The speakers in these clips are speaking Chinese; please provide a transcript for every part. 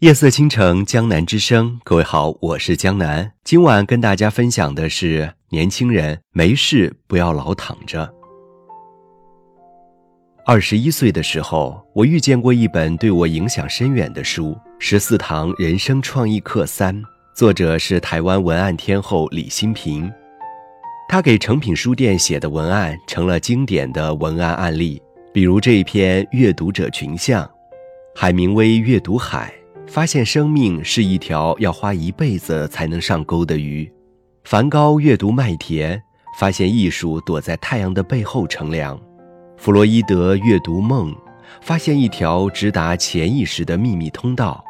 夜色倾城，江南之声。各位好，我是江南。今晚跟大家分享的是：年轻人没事不要老躺着。二十一岁的时候，我遇见过一本对我影响深远的书《十四堂人生创意课三》，作者是台湾文案天后李新平。他给诚品书店写的文案成了经典的文案案例，比如这一篇阅读者群像，海明威阅读海。发现生命是一条要花一辈子才能上钩的鱼。梵高阅读麦田，发现艺术躲在太阳的背后乘凉。弗洛伊德阅读梦，发现一条直达潜意识的秘密通道。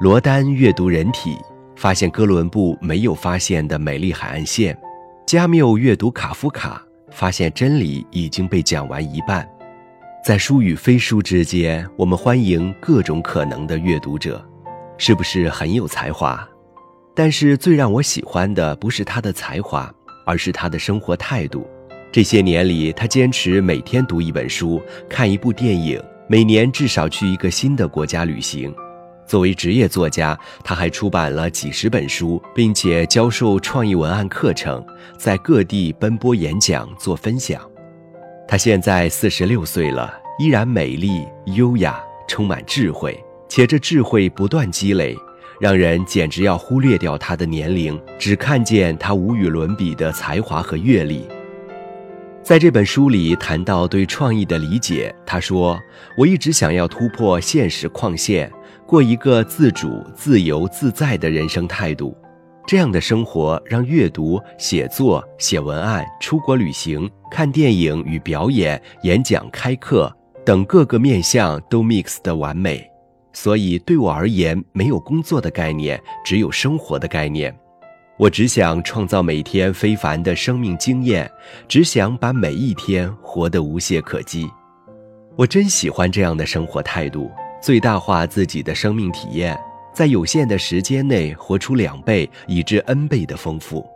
罗丹阅读人体，发现哥伦布没有发现的美丽海岸线。加缪阅读卡夫卡，发现真理已经被讲完一半。在书与非书之间，我们欢迎各种可能的阅读者。是不是很有才华？但是最让我喜欢的不是他的才华，而是他的生活态度。这些年里，他坚持每天读一本书，看一部电影，每年至少去一个新的国家旅行。作为职业作家，他还出版了几十本书，并且教授创意文案课程，在各地奔波演讲做分享。他现在四十六岁了，依然美丽、优雅，充满智慧。且这智慧不断积累，让人简直要忽略掉他的年龄，只看见他无与伦比的才华和阅历。在这本书里谈到对创意的理解，他说：“我一直想要突破现实框线，过一个自主、自由、自在的人生态度。这样的生活让阅读、写作、写文案、出国旅行、看电影与表演、演讲、开课等各个面向都 mix 的完美。”所以，对我而言，没有工作的概念，只有生活的概念。我只想创造每天非凡的生命经验，只想把每一天活得无懈可击。我真喜欢这样的生活态度，最大化自己的生命体验，在有限的时间内活出两倍以至 N 倍的丰富。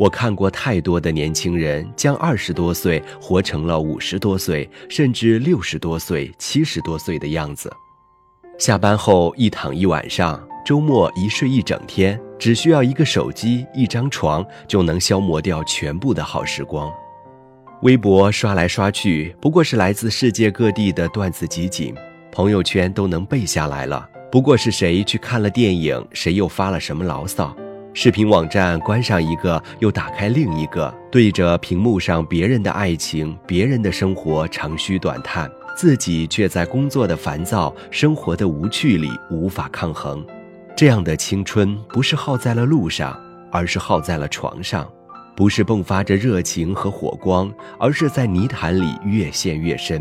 我看过太多的年轻人将二十多岁活成了五十多岁，甚至六十多岁、七十多岁的样子。下班后一躺一晚上，周末一睡一整天，只需要一个手机、一张床，就能消磨掉全部的好时光。微博刷来刷去，不过是来自世界各地的段子集锦；朋友圈都能背下来了，不过是谁去看了电影，谁又发了什么牢骚。视频网站关上一个，又打开另一个，对着屏幕上别人的爱情、别人的生活长吁短叹，自己却在工作的烦躁、生活的无趣里无法抗衡。这样的青春不是耗在了路上，而是耗在了床上；不是迸发着热情和火光，而是在泥潭里越陷越深。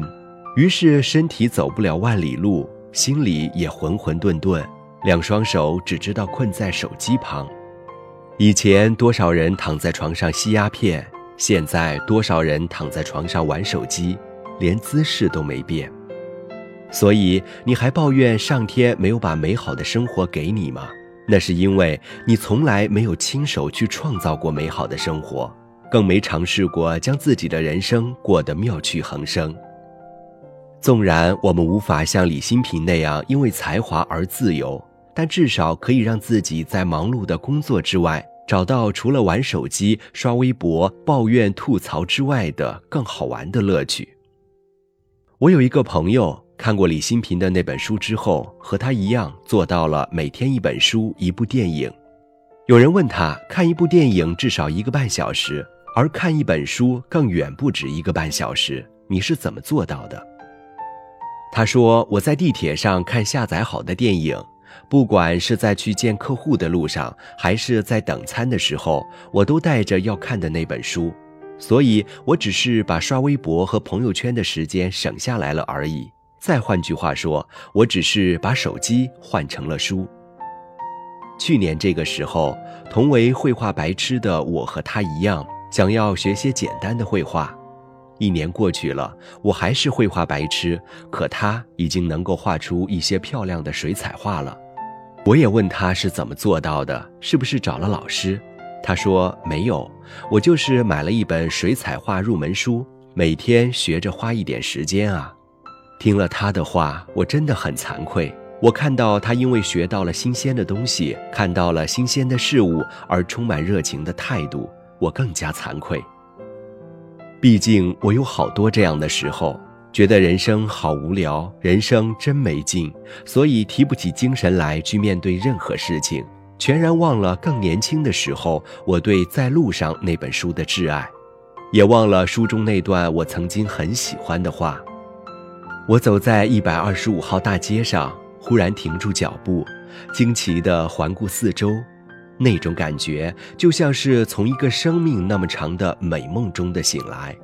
于是身体走不了万里路，心里也浑浑沌沌，两双手只知道困在手机旁。以前多少人躺在床上吸鸦片，现在多少人躺在床上玩手机，连姿势都没变。所以你还抱怨上天没有把美好的生活给你吗？那是因为你从来没有亲手去创造过美好的生活，更没尝试过将自己的人生过得妙趣横生。纵然我们无法像李新平那样因为才华而自由。但至少可以让自己在忙碌的工作之外，找到除了玩手机、刷微博、抱怨吐槽之外的更好玩的乐趣。我有一个朋友看过李新平的那本书之后，和他一样做到了每天一本书、一部电影。有人问他，看一部电影至少一个半小时，而看一本书更远不止一个半小时，你是怎么做到的？他说：“我在地铁上看下载好的电影。”不管是在去见客户的路上，还是在等餐的时候，我都带着要看的那本书，所以我只是把刷微博和朋友圈的时间省下来了而已。再换句话说，我只是把手机换成了书。去年这个时候，同为绘画白痴的我和他一样，想要学些简单的绘画。一年过去了，我还是绘画白痴，可他已经能够画出一些漂亮的水彩画了。我也问他是怎么做到的，是不是找了老师？他说没有，我就是买了一本水彩画入门书，每天学着花一点时间啊。听了他的话，我真的很惭愧，我看到他因为学到了新鲜的东西，看到了新鲜的事物而充满热情的态度，我更加惭愧。毕竟我有好多这样的时候，觉得人生好无聊，人生真没劲，所以提不起精神来去面对任何事情，全然忘了更年轻的时候我对《在路上》那本书的挚爱，也忘了书中那段我曾经很喜欢的话。我走在一百二十五号大街上。忽然停住脚步，惊奇地环顾四周，那种感觉就像是从一个生命那么长的美梦中的醒来。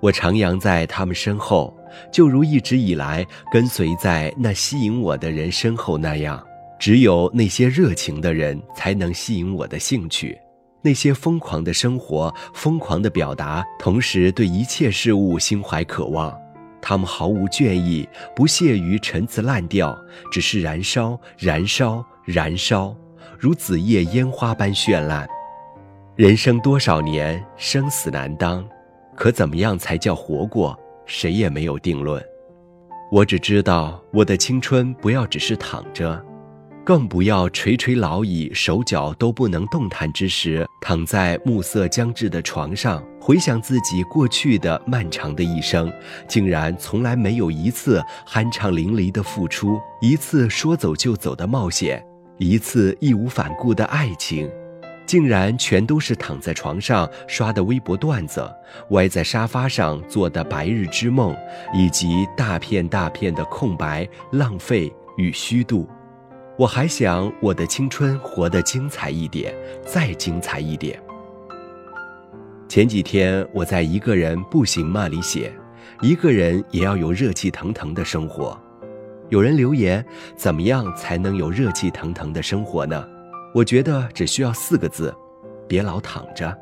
我徜徉在他们身后，就如一直以来跟随在那吸引我的人身后那样。只有那些热情的人才能吸引我的兴趣，那些疯狂的生活，疯狂的表达，同时对一切事物心怀渴望。他们毫无倦意，不屑于陈词滥调，只是燃烧、燃烧、燃烧，如紫叶烟花般绚烂。人生多少年，生死难当，可怎么样才叫活过？谁也没有定论。我只知道，我的青春不要只是躺着。更不要垂垂老矣，手脚都不能动弹之时，躺在暮色将至的床上，回想自己过去的漫长的一生，竟然从来没有一次酣畅淋漓的付出，一次说走就走的冒险，一次义无反顾的爱情，竟然全都是躺在床上刷的微博段子，歪在沙发上做的白日之梦，以及大片大片的空白、浪费与虚度。我还想我的青春活得精彩一点，再精彩一点。前几天我在一个人步行嘛里写，一个人也要有热气腾腾的生活。有人留言，怎么样才能有热气腾腾的生活呢？我觉得只需要四个字：别老躺着。